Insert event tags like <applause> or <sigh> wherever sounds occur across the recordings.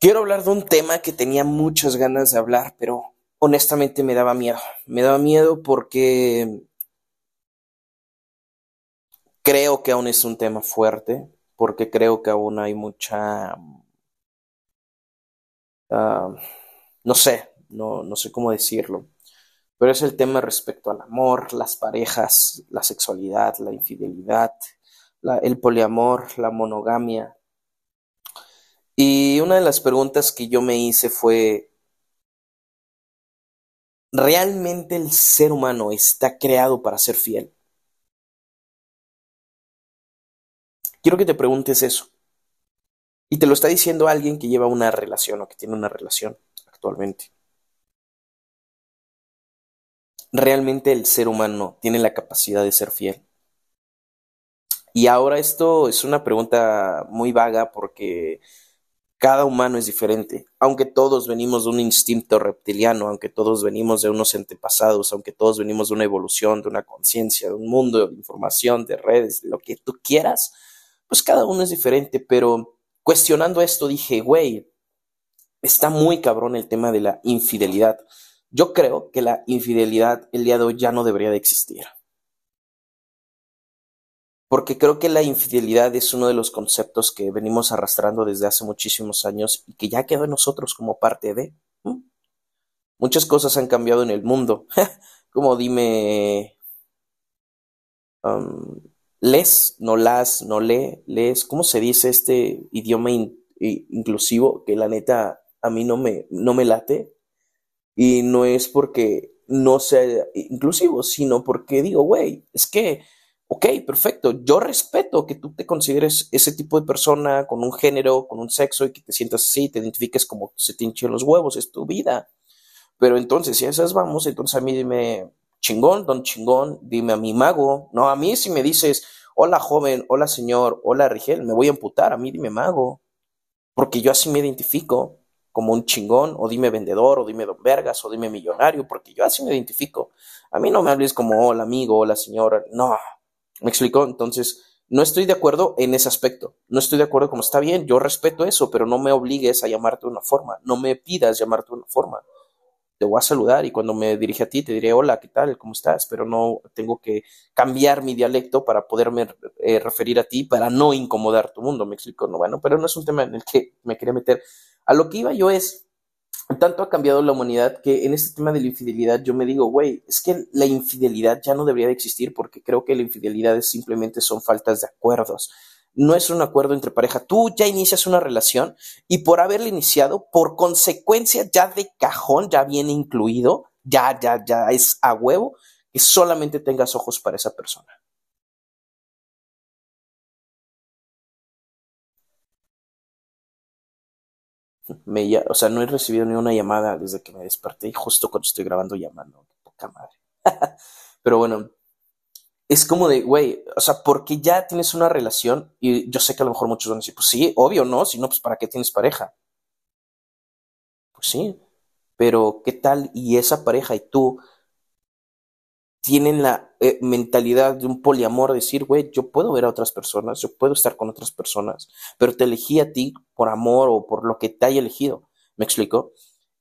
Quiero hablar de un tema que tenía muchas ganas de hablar, pero honestamente me daba miedo. Me daba miedo porque creo que aún es un tema fuerte, porque creo que aún hay mucha... ah, no sé, no, no sé cómo decirlo, pero es el tema respecto al amor, las parejas, la sexualidad, la infidelidad, el poliamor, la monogamia. Y una de las preguntas que yo me hice fue, ¿realmente el ser humano está creado para ser fiel? Quiero que te preguntes eso. Y te lo está diciendo alguien que lleva una relación o que tiene una relación actualmente. ¿Realmente el ser humano tiene la capacidad de ser fiel? Y ahora esto es una pregunta muy vaga porque cada humano es diferente. Aunque todos venimos de un instinto reptiliano, aunque todos venimos de unos antepasados, aunque todos venimos de una evolución, de una conciencia, de un mundo de información, de redes, de lo que tú quieras, pues cada uno es diferente. Pero cuestionando esto dije, güey, está muy cabrón el tema de la infidelidad. Yo creo que la infidelidad el día de hoy ya no debería de existir. Porque creo que la infidelidad es uno de los conceptos que venimos arrastrando desde hace muchísimos años y que ya quedó en nosotros como parte de. Muchas cosas han cambiado en el mundo. <laughs> Como dime, um, les, no las, no le, les, ¿cómo se dice este idioma inclusivo que la neta a mí no me, no me late? Y no es porque no sea inclusivo, sino porque digo, güey, es que, ok, perfecto, yo respeto que tú te consideres ese tipo de persona con un género, con un sexo y que te sientas así, te identifiques como se te hinchen los huevos, es tu vida. Pero entonces, si a esas vamos, entonces a mí dime chingón, don chingón, dime a mi mago. No, a mí si me dices, hola joven, hola señor, hola Rigel, me voy a emputar, a mí dime mago porque yo así me identifico como un chingón, o dime vendedor, o dime don Vergas, o dime millonario, porque yo así me identifico. A mí no me hables como hola amigo, hola señora, no, me explico, entonces no estoy de acuerdo en ese aspecto, no estoy de acuerdo como está bien, yo respeto eso, pero no me obligues a llamarte de una forma, no me pidas llamarte de una forma. Te voy a saludar y cuando me dirige a ti te diré hola, ¿qué tal? ¿Cómo estás? Pero no tengo que cambiar mi dialecto para poderme eh, referir a ti para no incomodar tu mundo, me explico, no, bueno, pero no es un tema en el que me quería meter. A lo que iba yo es, tanto ha cambiado la humanidad que en este tema de la infidelidad yo me digo, güey, es que la infidelidad ya no debería de existir porque creo que la infidelidad simplemente son faltas de acuerdos. No es un acuerdo entre pareja. Tú ya inicias una relación y por haberla iniciado, por consecuencia ya de cajón, ya viene incluido, ya, ya, ya es a huevo que solamente tengas ojos para esa persona. Me, o sea, no he recibido ni una llamada desde que me desperté y justo cuando estoy grabando llamando. Poca madre. <laughs> Pero bueno, es como de, güey, o sea, porque ya tienes una relación y yo sé que a lo mejor muchos van a decir, pues sí, obvio, ¿no? Si no, pues ¿para qué tienes pareja? Pues sí, pero ¿qué tal? Y esa pareja y tú tienen la eh, mentalidad de un poliamor, decir, güey, yo puedo ver a otras personas, yo puedo estar con otras personas, pero te elegí a ti por amor o por lo que te haya elegido. ¿Me explico?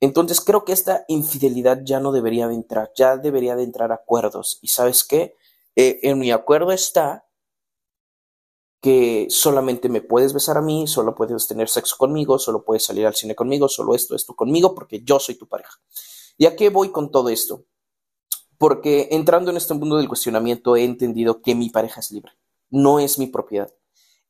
Entonces creo que esta infidelidad ya no debería de entrar, ya debería de entrar acuerdos. ¿Y sabes qué? Eh, en mi acuerdo está que solamente me puedes besar a mí, solo puedes tener sexo conmigo, solo puedes salir al cine conmigo, solo esto, esto conmigo, porque yo soy tu pareja. ¿Y a qué voy con todo esto? Porque entrando en este mundo del cuestionamiento he entendido que mi pareja es libre, no es mi propiedad.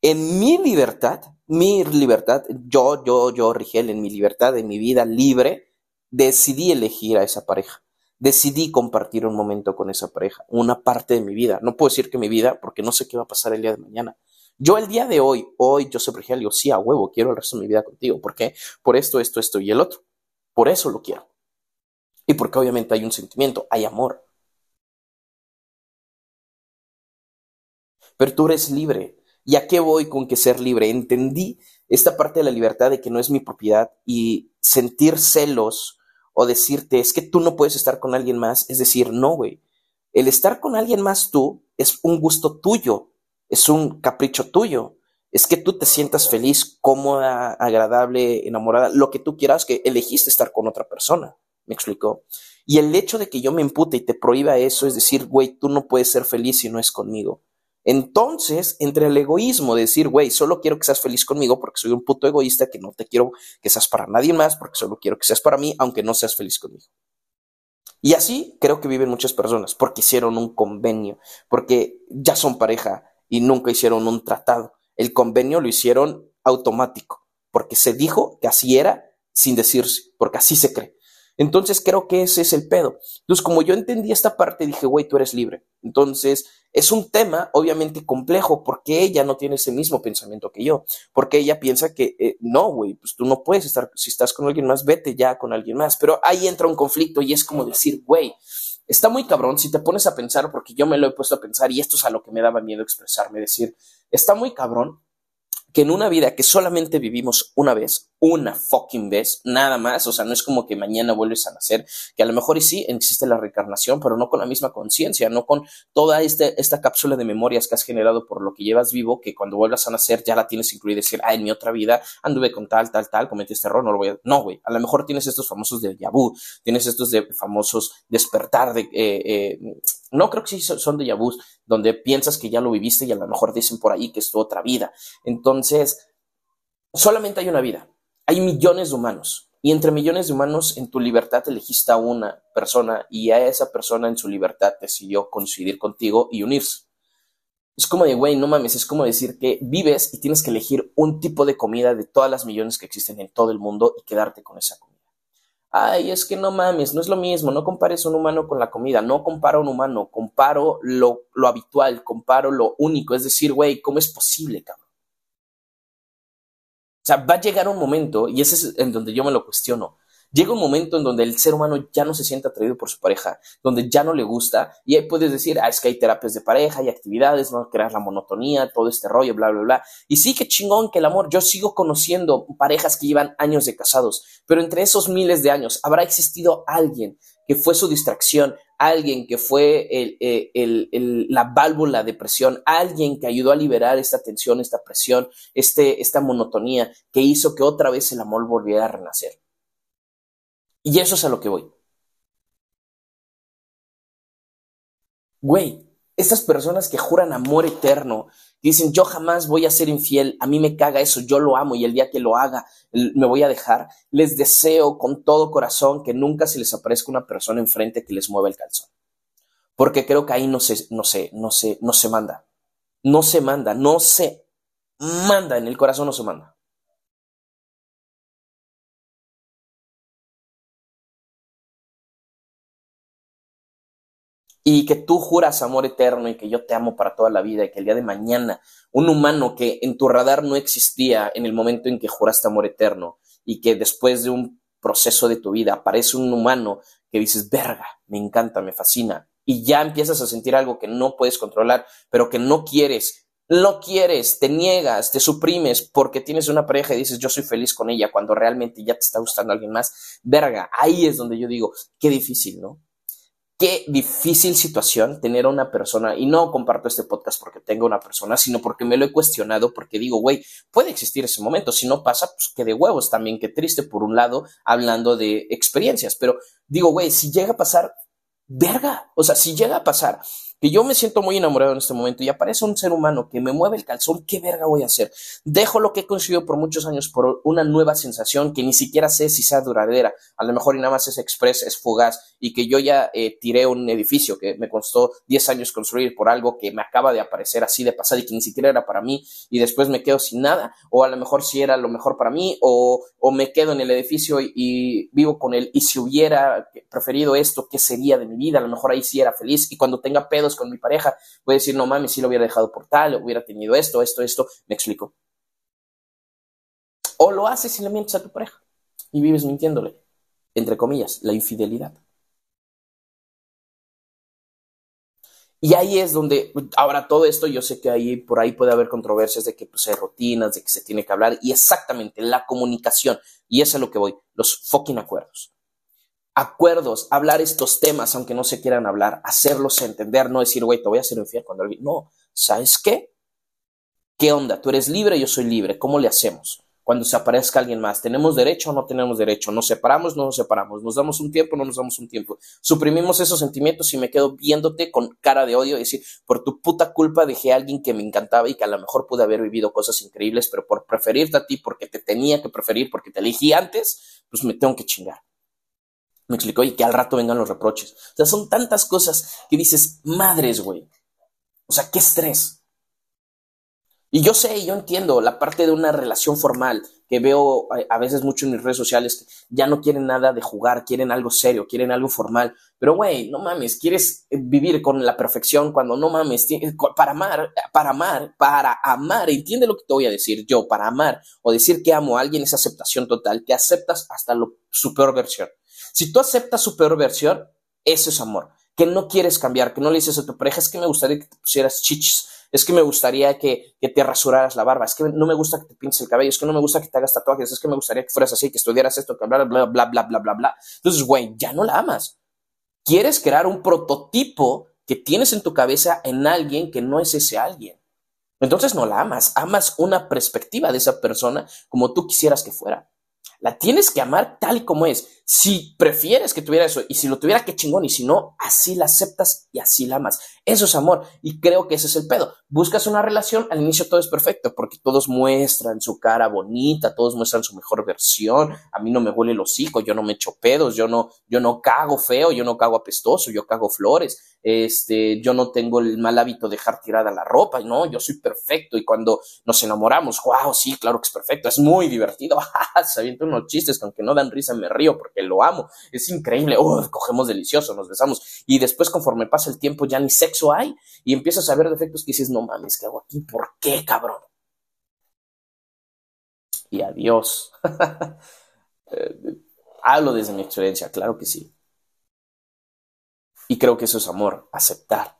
En mi libertad, mi libertad, yo, yo, yo, Rigel, en mi libertad, en mi vida libre, decidí elegir a esa pareja. Decidí compartir un momento con esa pareja, una parte de mi vida. No puedo decir que mi vida, porque no sé qué va a pasar el día de mañana. Yo el día de hoy, hoy, Joseph Rigel, digo, sí, a huevo, quiero el resto de mi vida contigo. ¿Por qué? Por esto, esto, esto y el otro. Por eso lo quiero. Y porque obviamente hay un sentimiento, hay amor. pero tú eres libre. ¿Y a qué voy con que ser libre? Entendí esta parte de la libertad de que no es mi propiedad y sentir celos o decirte es que tú no puedes estar con alguien más, es decir, no, güey. El estar con alguien más tú es un gusto tuyo, es un capricho tuyo. es que tú te sientas feliz, cómoda, agradable, enamorada, lo que tú quieras, que elegiste estar con otra persona. ¿Me explicó? Y el hecho de que yo me impute y te prohíba eso es decir, güey, tú no puedes ser feliz si no es conmigo. Entonces, entre el egoísmo de decir, güey, solo quiero que seas feliz conmigo porque soy un puto egoísta que no te quiero que seas para nadie más porque solo quiero que seas para mí, aunque no seas feliz conmigo. Y así creo que viven muchas personas porque hicieron un convenio, porque ya son pareja y nunca hicieron un tratado. El convenio lo hicieron automático, porque se dijo que así era sin decirse, porque así se cree. Entonces creo que ese es el pedo. Entonces, como yo entendí esta parte, dije, güey, tú eres libre. Entonces, es un tema obviamente complejo porque ella no tiene ese mismo pensamiento que yo, porque ella piensa que eh, no, güey, pues tú no puedes estar, si estás con alguien más, vete ya con alguien más. Pero ahí entra un conflicto y es como decir, güey, está muy cabrón si te pones a pensar, porque yo me lo he puesto a pensar y esto es a lo que me daba miedo expresarme, decir, está muy cabrón que en una vida que solamente vivimos una vez, una fucking vez, nada más, o sea, no es como que mañana vuelves a nacer, que a lo mejor y sí existe la reencarnación, pero no con la misma conciencia, no con toda este, esta cápsula de memorias que has generado por lo que llevas vivo, que cuando vuelvas a nacer ya la tienes incluida y decir, ah, en mi otra vida anduve con tal, tal, tal, cometí este error, no lo voy a... No, güey, a lo mejor tienes estos famosos de Yabu, tienes estos de famosos despertar de... Eh, eh, no creo que sí son de Yabús, donde piensas que ya lo viviste y a lo mejor dicen por ahí que es tu otra vida. Entonces, solamente hay una vida. Hay millones de humanos. Y entre millones de humanos, en tu libertad elegiste a una persona y a esa persona en su libertad decidió coincidir contigo y unirse. Es como de, güey, no mames, es como decir que vives y tienes que elegir un tipo de comida de todas las millones que existen en todo el mundo y quedarte con esa comida. Ay, es que no mames, no es lo mismo, no compares un humano con la comida, no comparo un humano, comparo lo, lo habitual, comparo lo único, es decir, güey, ¿cómo es posible, cabrón? O sea, va a llegar un momento, y ese es en donde yo me lo cuestiono, Llega un momento en donde el ser humano ya no se siente atraído por su pareja, donde ya no le gusta, y ahí puedes decir, ah, es que hay terapias de pareja, hay actividades, no crear la monotonía, todo este rollo, bla, bla, bla. Y sí, que chingón que el amor, yo sigo conociendo parejas que llevan años de casados, pero entre esos miles de años habrá existido alguien que fue su distracción, alguien que fue el, la válvula de presión, alguien que ayudó a liberar esta tensión, esta presión, este, esta monotonía, que hizo que otra vez el amor volviera a renacer. Y eso es a lo que voy. Güey, estas personas que juran amor eterno, dicen yo jamás voy a ser infiel, a mí me caga eso, yo lo amo y el día que lo haga me voy a dejar, les deseo con todo corazón que nunca se les aparezca una persona enfrente que les mueva el calzón. Porque creo que ahí no se, no se, no se, no se manda. No se manda, no se manda, en el corazón no se manda. Y que tú juras amor eterno y que yo te amo para toda la vida y que el día de mañana un humano que en tu radar no existía en el momento en que juraste amor eterno y que después de un proceso de tu vida aparece un humano que dices, verga, me encanta, me fascina y ya empiezas a sentir algo que no puedes controlar, pero que no quieres, no quieres, te niegas, te suprimes porque tienes una pareja y dices yo soy feliz con ella cuando realmente ya te está gustando alguien más, verga, ahí es donde yo digo, qué difícil, ¿no? Qué difícil situación tener a una persona, y no comparto este podcast porque tengo una persona, sino porque me lo he cuestionado, porque digo, güey, puede existir ese momento, si no pasa, pues que de huevos también, qué triste por un lado, hablando de experiencias, pero digo, güey, si llega a pasar, verga, o sea, si llega a pasar que yo me siento muy enamorado en este momento y aparece un ser humano que me mueve el calzón, ¿qué verga voy a hacer? Dejo lo que he conseguido por muchos años por una nueva sensación que ni siquiera sé si sea duradera. A lo mejor y nada más es express, es fugaz y que yo ya eh, tiré un edificio que me costó 10 años construir por algo que me acaba de aparecer así de pasar y que ni siquiera era para mí y después me quedo sin nada o a lo mejor si era lo mejor para mí o, o me quedo en el edificio y, y vivo con él y si hubiera preferido esto, ¿qué sería de mi vida? A lo mejor ahí sí era feliz y cuando tenga pedos con mi pareja, voy a decir, no mames, si lo hubiera dejado por tal, hubiera tenido esto, esto, esto, me explico. O lo haces y le mientes a tu pareja y vives mintiéndole, entre comillas, la infidelidad. Y ahí es donde, ahora todo esto, yo sé que ahí, por ahí puede haber controversias de que pues, hay rutinas, de que se tiene que hablar, y exactamente la comunicación, y es a lo que voy, los fucking acuerdos acuerdos, hablar estos temas, aunque no se quieran hablar, hacerlos entender, no decir, güey, te voy a hacer infiel cuando alguien. No, ¿sabes qué? ¿Qué onda? Tú eres libre, yo soy libre. ¿Cómo le hacemos? Cuando se aparezca alguien más, ¿tenemos derecho o no tenemos derecho? ¿Nos separamos no nos separamos? ¿Nos damos un tiempo no nos damos un tiempo? Suprimimos esos sentimientos y me quedo viéndote con cara de odio y decir, por tu puta culpa dejé a alguien que me encantaba y que a lo mejor pude haber vivido cosas increíbles, pero por preferirte a ti, porque te tenía que preferir, porque te elegí antes, pues me tengo que chingar. Me explicó y que al rato vengan los reproches. O sea, son tantas cosas que dices, madres, güey. O sea, qué estrés. Y yo sé, yo entiendo la parte de una relación formal que veo a veces mucho en mis redes sociales, que ya no quieren nada de jugar, quieren algo serio, quieren algo formal. Pero, güey, no mames, quieres vivir con la perfección cuando no mames, para amar, para amar, para amar, entiende lo que te voy a decir yo, para amar o decir que amo a alguien es aceptación total, que aceptas hasta lo, su peor versión. Si tú aceptas su peor versión, eso es amor. Que no quieres cambiar, que no le dices a tu pareja, es que me gustaría que te pusieras chichis, es que me gustaría que, te rasuraras la barba, es que no me gusta que te pintes el cabello, es que no me gusta que te hagas tatuajes, es que me gustaría que fueras así, que estudiaras esto, que bla, bla, bla, bla, bla, bla, bla. Entonces, güey, ya no la amas. Quieres crear un prototipo que tienes en tu cabeza en alguien que no es ese alguien. Entonces no la amas, amas una perspectiva de esa persona como tú quisieras que fuera. La tienes que amar tal y como es. Si prefieres que tuviera eso y si lo tuviera, qué chingón. Y si no, así la aceptas y así la amas. Eso es amor. Y creo que ese es el pedo. Buscas una relación, al inicio todo es perfecto porque todos muestran su cara bonita, todos muestran su mejor versión. A mí no me huele el hocico, yo no me echo pedos, yo no, yo no cago feo, yo no cago apestoso, yo cago flores este, yo no tengo el mal hábito de dejar tirada la ropa, no, yo soy perfecto y cuando nos enamoramos, wow, sí, claro que es perfecto, es muy divertido, <laughs> se avientan unos chistes que aunque no dan risa me río porque lo amo, es increíble, oh, cogemos delicioso, nos besamos y después conforme pasa el tiempo ya ni sexo hay y empiezas a ver defectos que dices, no mames, ¿qué hago aquí? ¿Por qué, cabrón? Y adiós. <laughs> Eh, hablo desde mi experiencia, claro que sí. Y creo que eso es amor, aceptar.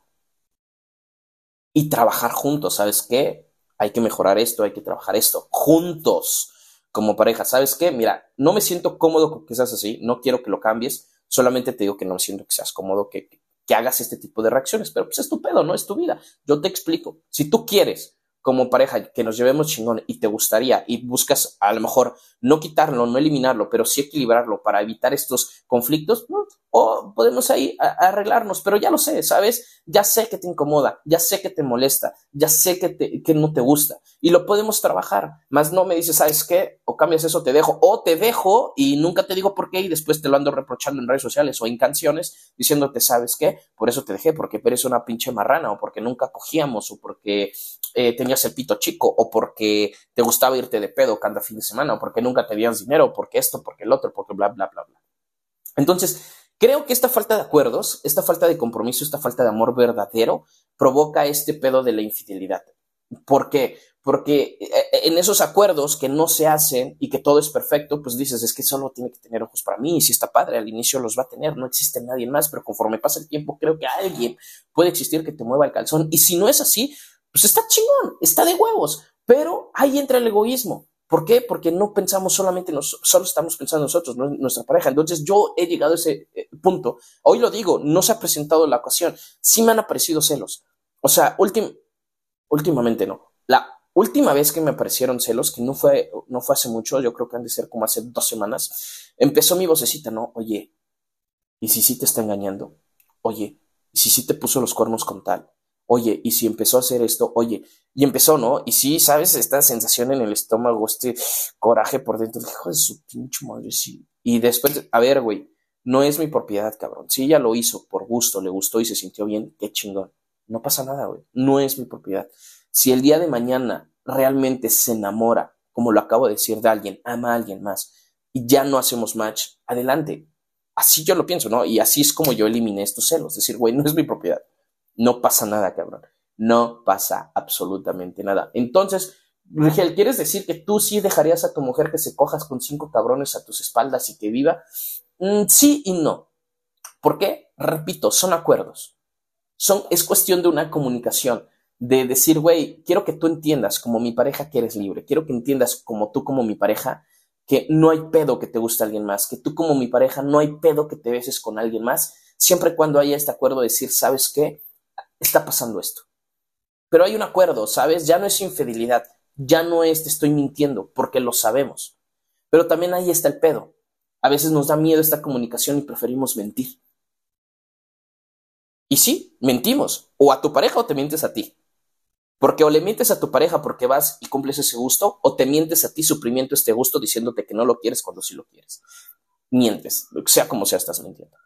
Y trabajar juntos, ¿sabes qué? Hay que mejorar esto, hay que trabajar esto, juntos, como pareja. ¿Sabes qué? Mira, no me siento cómodo con que seas así, no quiero que lo cambies, solamente te digo que no me siento que seas cómodo, que, que hagas este tipo de reacciones, pero pues es tu pedo, no es tu vida. Yo te explico. Si tú quieres como pareja que nos llevemos chingón y te gustaría y buscas a lo mejor no quitarlo, no eliminarlo, pero sí equilibrarlo para evitar estos conflictos, o podemos ahí arreglarnos, pero ya lo sé, ¿sabes? Ya sé que te incomoda, ya sé que te molesta, ya sé que, te, que no te gusta y lo podemos trabajar, más no me dices, ¿sabes qué? O cambias eso, te dejo, o te dejo y nunca te digo por qué y después te lo ando reprochando en redes sociales o en canciones diciéndote, ¿sabes qué? Por eso te dejé, porque eres una pinche marrana o porque nunca cogíamos o porque eh, tenías el pito chico o porque te gustaba irte de pedo cada fin de semana o porque nunca te dieron dinero, o porque esto, porque el otro, porque bla, bla, bla, bla. Entonces, Creo que esta falta de acuerdos, esta falta de compromiso, esta falta de amor verdadero provoca este pedo de la infidelidad. ¿Por qué? Porque eh, en esos acuerdos que no se hacen y que todo es perfecto, pues dices, es que solo tiene que tener ojos para mí y si está padre, al inicio los va a tener, no existe nadie más, pero conforme pasa el tiempo, creo que alguien puede existir que te mueva el calzón. Y si no es así, pues está chingón, está de huevos, pero ahí entra el egoísmo. ¿Por qué? Porque no pensamos solamente, nos, solo estamos pensando nosotros, no nuestra pareja. Entonces yo he llegado a ese eh, punto. Hoy lo digo, no se ha presentado la ocasión. Sí me han aparecido celos. O sea, últimamente no. La última vez que me aparecieron celos, que no fue, no fue hace mucho, yo creo que han de ser como hace dos semanas, empezó mi vocecita, ¿no? Oye, ¿y si sí te está engañando? Oye, ¿y si sí te puso los cuernos con tal? Oye, y si empezó a hacer esto, oye, y empezó, ¿no? Y sí, ¿sabes? Esta sensación en el estómago, este coraje por dentro, hijo de su pinche madre, sí. Y después, a ver, güey, no es mi propiedad, cabrón. Si ella lo hizo por gusto, le gustó y se sintió bien, qué chingón. No pasa nada, güey. No es mi propiedad. Si el día de mañana realmente se enamora, como lo acabo de decir, de alguien, ama a alguien más, y ya no hacemos match, adelante. Así yo lo pienso, ¿no? Y así es como yo eliminé estos celos. Decir, güey, no es mi propiedad. No pasa nada, cabrón. No pasa absolutamente nada. Entonces, Rigel, ¿quieres decir que tú sí dejarías a tu mujer que se cojas con cinco cabrones a tus espaldas y que viva? Mm, sí y no. ¿Por qué? Repito, son acuerdos. Son, es cuestión de una comunicación, de decir, güey, quiero que tú entiendas como mi pareja que eres libre, quiero que entiendas como tú como mi pareja que no hay pedo que te guste alguien más, que tú como mi pareja no hay pedo que te beses con alguien más, siempre cuando haya este acuerdo de decir, ¿sabes qué? Está pasando esto. Pero hay un acuerdo, ¿sabes? Ya no es infidelidad, ya no es te estoy mintiendo, porque lo sabemos. Pero también ahí está el pedo. A veces nos da miedo esta comunicación y preferimos mentir. Y sí, mentimos. O a tu pareja o te mientes a ti. Porque o le mientes a tu pareja porque vas y cumples ese gusto, o te mientes a ti suprimiendo este gusto diciéndote que no lo quieres cuando sí lo quieres. Mientes, sea como sea, estás mintiendo.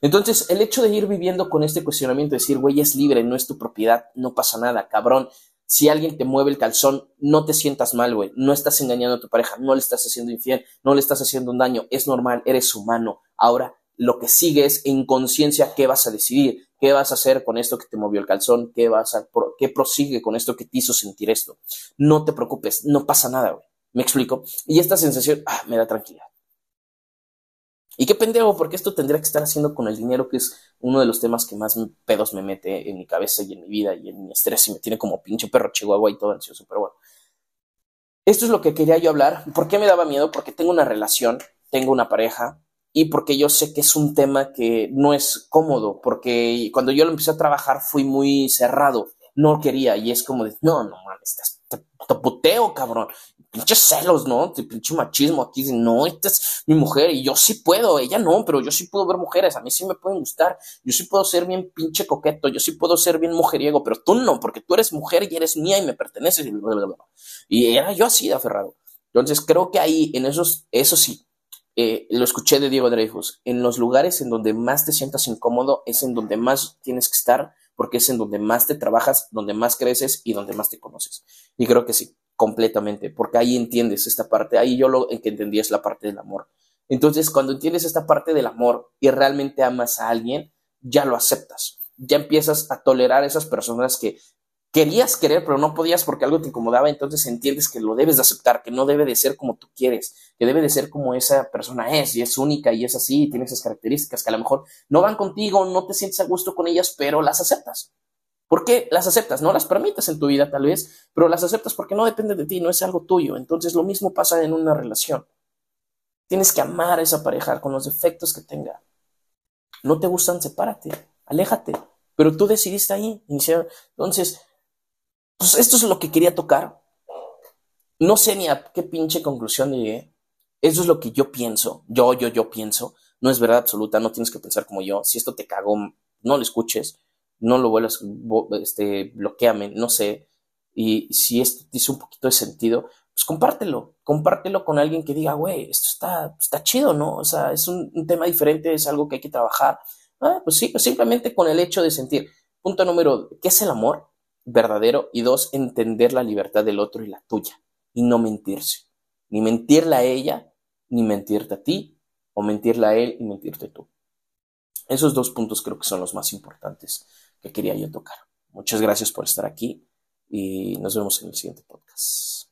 Entonces, el hecho de ir viviendo con este cuestionamiento, de decir, güey, es libre, no es tu propiedad, no pasa nada, cabrón. Si alguien te mueve el calzón, no te sientas mal, güey. No estás engañando a tu pareja, no le estás haciendo infiel, no le estás haciendo un daño. Es normal, eres humano. Ahora, lo que sigue es en conciencia qué vas a decidir, qué vas a hacer con esto que te movió el calzón, qué vas a, qué prosigue con esto que te hizo sentir esto. No te preocupes, no pasa nada, güey. ¿Me explico? Y esta sensación, ah, me da tranquilidad. Y qué pendejo, porque esto tendría que estar haciendo con el dinero, que es uno de los temas que más pedos me mete en mi cabeza y en mi vida y en mi estrés y me tiene como pinche perro chihuahua y todo ansioso, pero bueno. Esto es lo que quería yo hablar. ¿Por qué me daba miedo? Porque tengo una relación, tengo una pareja y porque yo sé que es un tema que no es cómodo, porque cuando yo lo empecé a trabajar fui muy cerrado, no quería y es como de, no, no mames, te, te puteo, cabrón pinches celos, ¿no? De pinche machismo aquí, de, no, esta es mi mujer y yo sí puedo, ella no, pero yo sí puedo ver mujeres, a mí sí me pueden gustar, yo sí puedo ser bien pinche coqueto, yo sí puedo ser bien mujeriego, pero tú no, porque tú eres mujer y eres mía y me perteneces y Y era yo así de aferrado. Entonces creo que ahí, en esos, eso sí, eh, lo escuché de Diego Dreyfus, en los lugares en donde más te sientas incómodo es en donde más tienes que estar, porque es en donde más te trabajas, donde más creces y donde más te conoces. Y creo que sí completamente, porque ahí entiendes esta parte, ahí yo lo que entendí es la parte del amor. Entonces, cuando entiendes esta parte del amor y realmente amas a alguien, ya lo aceptas, ya empiezas a tolerar a esas personas que querías querer, pero no podías porque algo te incomodaba, entonces entiendes que lo debes de aceptar, que no debe de ser como tú quieres, que debe de ser como esa persona es, y es única y es así, y tiene esas características que a lo mejor no van contigo, no te sientes a gusto con ellas, pero las aceptas. ¿Por qué las aceptas? No las permites en tu vida tal vez, pero las aceptas porque no depende de ti, no es algo tuyo. Entonces lo mismo pasa en una relación. Tienes que amar a esa pareja con los defectos que tenga. No te gustan, sepárate, aléjate. Pero tú decidiste ahí iniciar. Entonces, pues esto es lo que quería tocar. No sé ni a qué pinche conclusión llegué. Eso es lo que yo pienso. Yo, yo, yo pienso. No es verdad absoluta, no tienes que pensar como yo. Si esto te cagó, no lo escuches no lo vuelvas, este, bloqueame, no sé. Y si esto dice un poquito de sentido, pues compártelo, compártelo con alguien que diga, güey, esto está, está chido, ¿no? O sea, es un, tema diferente, es algo que hay que trabajar. Ah, pues sí, pues simplemente con el hecho de sentir. Punto número, ¿qué es el amor verdadero? Y dos, entender la libertad del otro y la tuya, y no mentirse. Ni mentirle a ella, ni mentirte a ti, o mentirle a él y mentirte tú. Esos dos puntos creo que son los más importantes que quería yo tocar. Muchas gracias por estar aquí y nos vemos en el siguiente podcast.